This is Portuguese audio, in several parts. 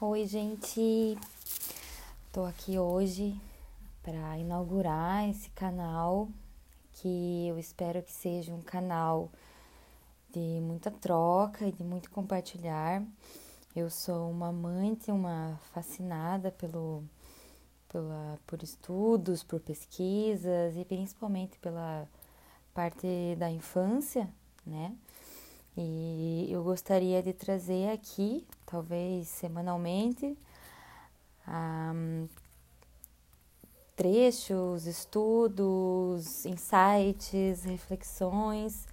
Oi, gente. Tô aqui hoje para inaugurar esse canal que eu espero que seja um canal de muita troca e de muito compartilhar. Eu sou uma amante, uma fascinada pelo pela, por estudos, por pesquisas e principalmente pela parte da infância, né? E eu gostaria de trazer aqui, talvez semanalmente, um, trechos, estudos, insights, reflexões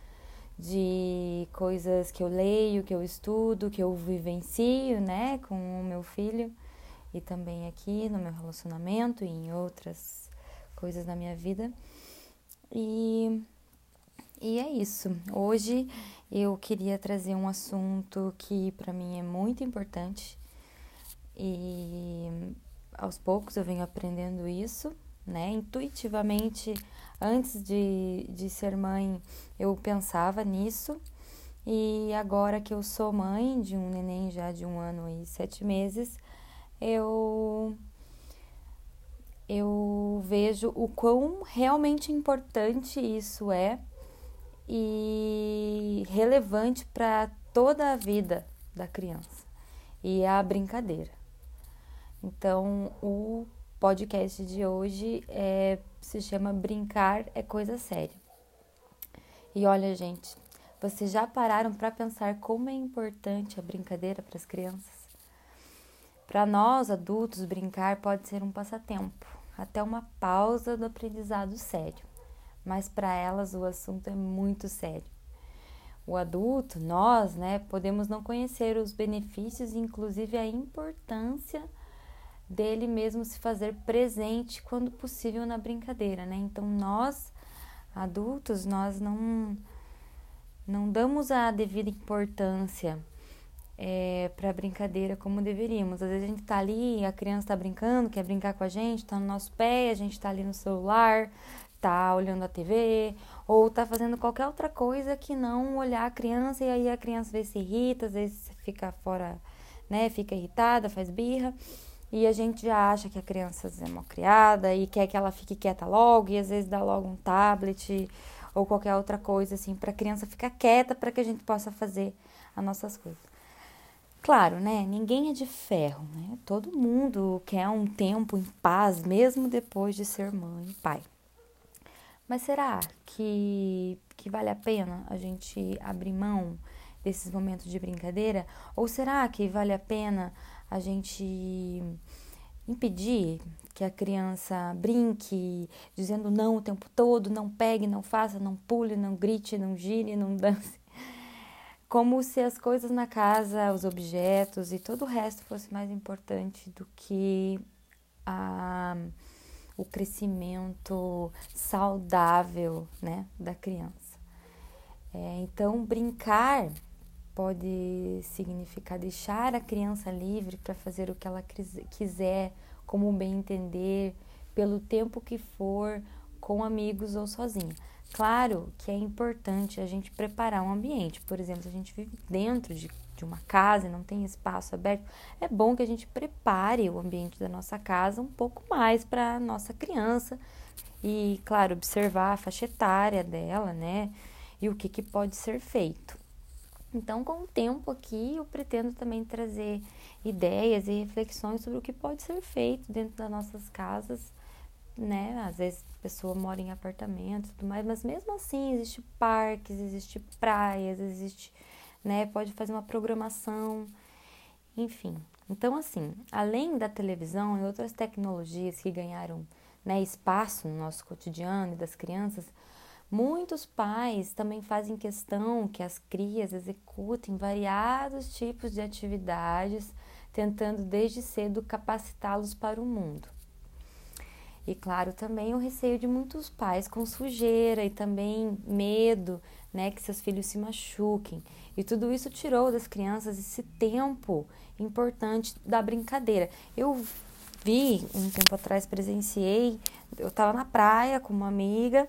de coisas que eu leio, que eu estudo, que eu vivencio, né, com o meu filho e também aqui no meu relacionamento e em outras coisas da minha vida. E, e é isso. Hoje eu queria trazer um assunto que para mim é muito importante e aos poucos eu venho aprendendo isso, né? Intuitivamente, antes de, de ser mãe, eu pensava nisso e agora que eu sou mãe de um neném já de um ano e sete meses, eu eu vejo o quão realmente importante isso é e relevante para toda a vida da criança e é a brincadeira. Então, o podcast de hoje é, se chama Brincar é Coisa Séria. E olha, gente, vocês já pararam para pensar como é importante a brincadeira para as crianças? Para nós adultos, brincar pode ser um passatempo, até uma pausa do aprendizado sério mas para elas o assunto é muito sério. O adulto, nós, né, podemos não conhecer os benefícios inclusive a importância dele mesmo se fazer presente quando possível na brincadeira, né? Então nós, adultos, nós não não damos a devida importância é, para a brincadeira como deveríamos. Às vezes a gente está ali, a criança está brincando, quer brincar com a gente, está no nosso pé, a gente está ali no celular, tá olhando a TV ou tá fazendo qualquer outra coisa que não olhar a criança e aí a criança às vezes se irrita, às vezes fica fora, né, fica irritada, faz birra. E a gente já acha que a criança é mal criada e quer que ela fique quieta logo e às vezes dá logo um tablet ou qualquer outra coisa assim para a criança ficar quieta para que a gente possa fazer as nossas coisas. Claro, né? Ninguém é de ferro, né? Todo mundo quer um tempo em paz, mesmo depois de ser mãe e pai. Mas será que, que vale a pena a gente abrir mão desses momentos de brincadeira? Ou será que vale a pena a gente impedir que a criança brinque, dizendo não o tempo todo, não pegue, não faça, não pule, não grite, não gire, não dance? Como se as coisas na casa, os objetos e todo o resto fosse mais importante do que a o crescimento saudável né, da criança. É, então, brincar pode significar deixar a criança livre para fazer o que ela quiser, como bem entender, pelo tempo que for, com amigos ou sozinha. Claro que é importante a gente preparar um ambiente. Por exemplo, a gente vive dentro de de uma casa e não tem espaço aberto, é bom que a gente prepare o ambiente da nossa casa um pouco mais para a nossa criança e, claro, observar a faixa etária dela, né? E o que, que pode ser feito. Então, com o tempo aqui, eu pretendo também trazer ideias e reflexões sobre o que pode ser feito dentro das nossas casas, né? Às vezes a pessoa mora em apartamento e tudo mais, mas mesmo assim existe parques, existe praias, existe né? Pode fazer uma programação, enfim. Então, assim, além da televisão e outras tecnologias que ganharam né, espaço no nosso cotidiano e das crianças, muitos pais também fazem questão que as crias executem variados tipos de atividades, tentando desde cedo capacitá-los para o mundo. E claro, também o receio de muitos pais com sujeira e também medo, né, que seus filhos se machuquem. E tudo isso tirou das crianças esse tempo importante da brincadeira. Eu vi um tempo atrás, presenciei, eu estava na praia com uma amiga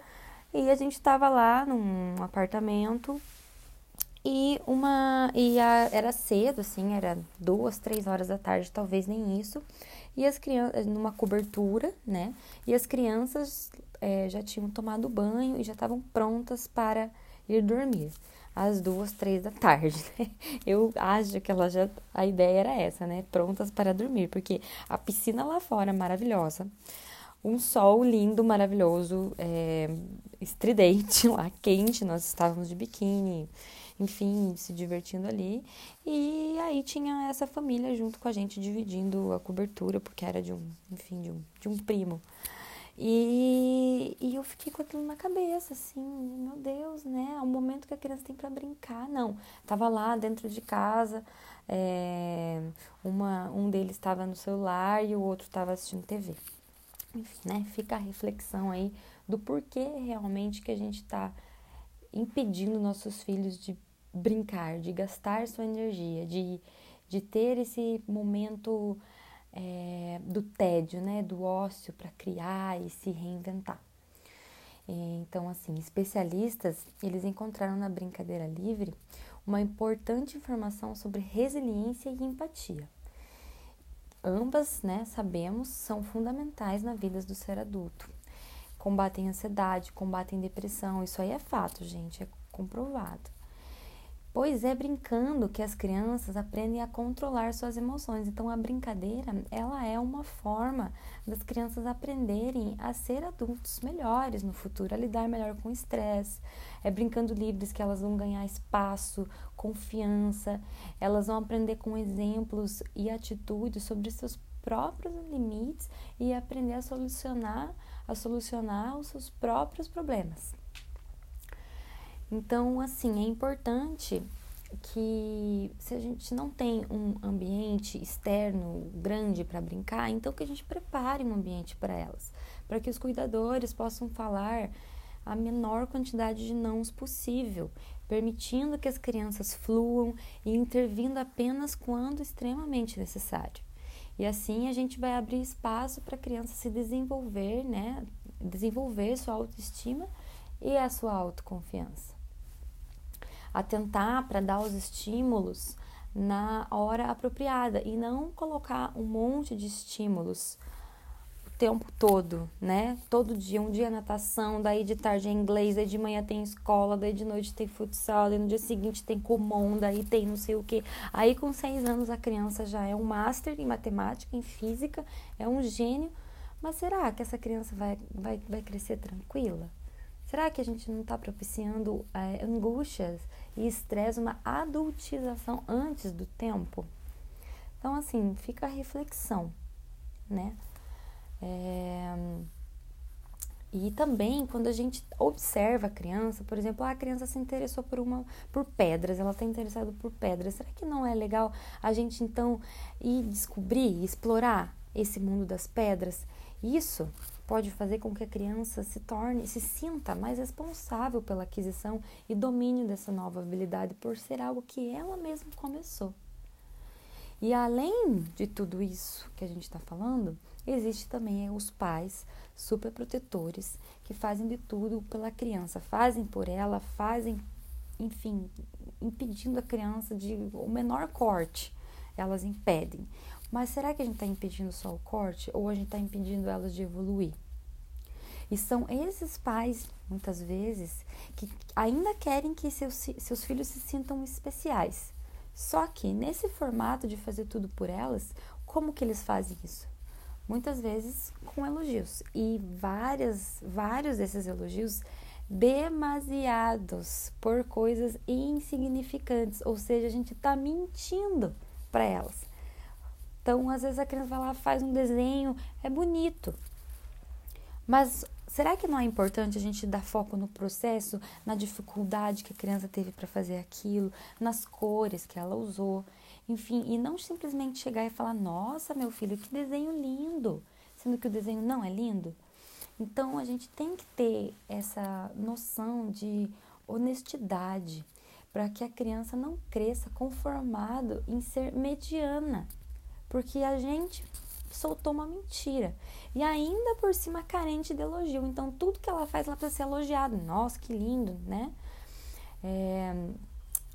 e a gente estava lá num apartamento E uma. E a, era cedo, assim, era duas, três horas da tarde, talvez nem isso. E as crianças, numa cobertura, né? E as crianças é, já tinham tomado banho e já estavam prontas para ir dormir. Às duas, três da tarde, né? Eu acho que ela já. A ideia era essa, né? Prontas para dormir, porque a piscina lá fora maravilhosa um sol lindo, maravilhoso, é, estridente lá, quente, nós estávamos de biquíni, enfim, se divertindo ali. E aí tinha essa família junto com a gente dividindo a cobertura, porque era de um, enfim, de um, de um primo. E, e eu fiquei com aquilo na cabeça, assim, meu Deus, né? É um momento que a criança tem para brincar. Não, tava lá dentro de casa, é, uma, um deles estava no celular e o outro estava assistindo TV. Enfim, né? Fica a reflexão aí do porquê realmente que a gente está impedindo nossos filhos de brincar, de gastar sua energia, de, de ter esse momento é, do tédio, né, do ócio para criar e se reinventar. Então, assim, especialistas, eles encontraram na brincadeira livre uma importante informação sobre resiliência e empatia. Ambas, né, sabemos, são fundamentais na vida do ser adulto. Combatem ansiedade, combatem depressão, isso aí é fato, gente, é comprovado. Pois é brincando que as crianças aprendem a controlar suas emoções. Então a brincadeira, ela é uma forma das crianças aprenderem a ser adultos melhores no futuro, a lidar melhor com o estresse. É brincando livres que elas vão ganhar espaço, confiança, elas vão aprender com exemplos e atitudes sobre seus próprios limites e aprender a solucionar, a solucionar os seus próprios problemas. Então, assim, é importante que se a gente não tem um ambiente externo grande para brincar, então que a gente prepare um ambiente para elas, para que os cuidadores possam falar a menor quantidade de nãos possível, permitindo que as crianças fluam e intervindo apenas quando extremamente necessário. E assim a gente vai abrir espaço para a criança se desenvolver, né? Desenvolver sua autoestima e a sua autoconfiança atentar para dar os estímulos na hora apropriada e não colocar um monte de estímulos o tempo todo, né? Todo dia, um dia natação, daí de tarde é inglês, daí de manhã tem escola, daí de noite tem futsal, daí no dia seguinte tem comum, daí tem não sei o que. Aí com seis anos a criança já é um master em matemática, em física, é um gênio. Mas será que essa criança vai, vai, vai crescer tranquila? Será que a gente não está propiciando é, angústias e estresse, uma adultização antes do tempo? Então, assim, fica a reflexão, né? É... E também quando a gente observa a criança, por exemplo, ah, a criança se interessou por uma por pedras, ela está interessada por pedras. Será que não é legal a gente então ir descobrir, explorar esse mundo das pedras? Isso pode fazer com que a criança se torne, se sinta mais responsável pela aquisição e domínio dessa nova habilidade por ser algo que ela mesma começou. E além de tudo isso que a gente está falando, existe também os pais superprotetores que fazem de tudo pela criança, fazem por ela, fazem, enfim, impedindo a criança de o menor corte, elas impedem. Mas será que a gente está impedindo só o corte ou a gente está impedindo elas de evoluir? E são esses pais, muitas vezes, que ainda querem que seus, seus filhos se sintam especiais. Só que nesse formato de fazer tudo por elas, como que eles fazem isso? Muitas vezes com elogios. E várias, vários desses elogios demasiados por coisas insignificantes, ou seja, a gente está mentindo para elas. Então, às vezes a criança vai lá, faz um desenho, é bonito. Mas será que não é importante a gente dar foco no processo, na dificuldade que a criança teve para fazer aquilo, nas cores que ela usou, enfim, e não simplesmente chegar e falar: "Nossa, meu filho, que desenho lindo", sendo que o desenho não é lindo? Então, a gente tem que ter essa noção de honestidade para que a criança não cresça conformado em ser mediana porque a gente soltou uma mentira. E ainda por cima carente de elogio. Então, tudo que ela faz, ela precisa ser elogiada. Nossa, que lindo, né? É,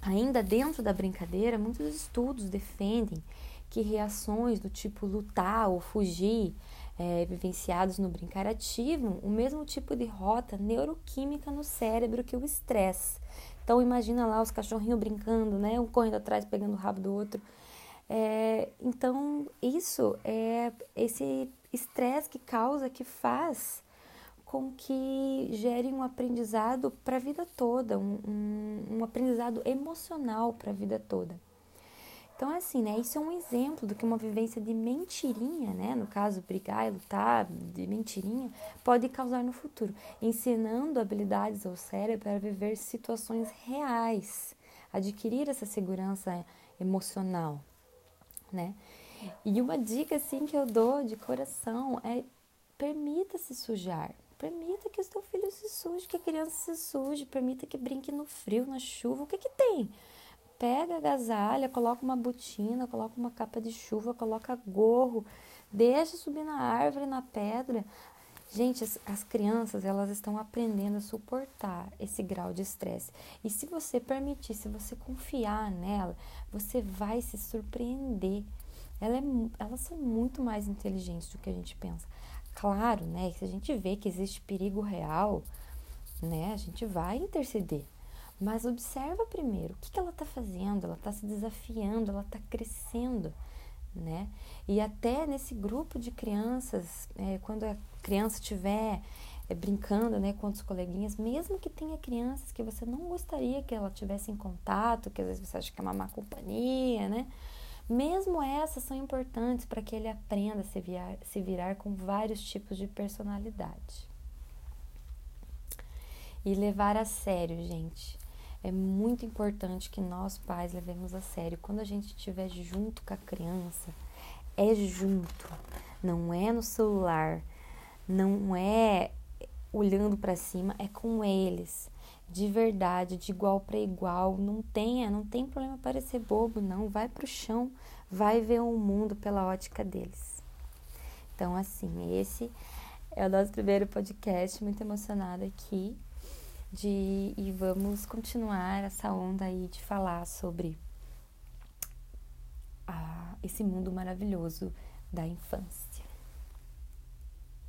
Ainda dentro da brincadeira, muitos estudos defendem que reações do tipo lutar ou fugir, é, vivenciados no brincar, ativam o mesmo tipo de rota neuroquímica no cérebro que o estresse. Então imagina lá os cachorrinhos brincando, né? Um correndo atrás, pegando o rabo do outro. É, então isso é esse estresse que causa, que faz com que gere um aprendizado para a vida toda, um, um, um aprendizado emocional para a vida toda. Então, é assim, né? Isso é um exemplo do que uma vivência de mentirinha, né? No caso, brigar e lutar de mentirinha, pode causar no futuro, ensinando habilidades ao cérebro para viver situações reais, adquirir essa segurança emocional, né? E uma dica, assim, que eu dou de coração é permita-se sujar, Permita que o seu filho se suje, que a criança se suje, permita que brinque no frio, na chuva. O que que tem? Pega a agasalha, coloca uma botina, coloca uma capa de chuva, coloca gorro, deixa subir na árvore, na pedra. Gente, as, as, crianças, elas estão aprendendo a suportar esse grau de estresse. E se você permitir, se você confiar nela, você vai se surpreender. Ela é, elas são muito mais inteligentes do que a gente pensa. Claro, né? Se a gente vê que existe perigo real, né? A gente vai interceder. Mas observa primeiro o que, que ela está fazendo, ela está se desafiando, ela está crescendo, né? E até nesse grupo de crianças, é, quando a criança estiver é, brincando né, com os coleguinhas, mesmo que tenha crianças que você não gostaria que ela tivesse em contato, que às vezes você acha que é uma má companhia, né? Mesmo essas são importantes para que ele aprenda a se virar, se virar com vários tipos de personalidade. E levar a sério, gente. É muito importante que nós pais levemos a sério. Quando a gente estiver junto com a criança, é junto, não é no celular, não é olhando para cima, é com eles de verdade, de igual para igual. Não tenha, não tem problema parecer bobo, não. Vai pro chão, vai ver o mundo pela ótica deles. Então, assim, esse é o nosso primeiro podcast, muito emocionada aqui. De, e vamos continuar essa onda aí de falar sobre esse mundo maravilhoso da infância.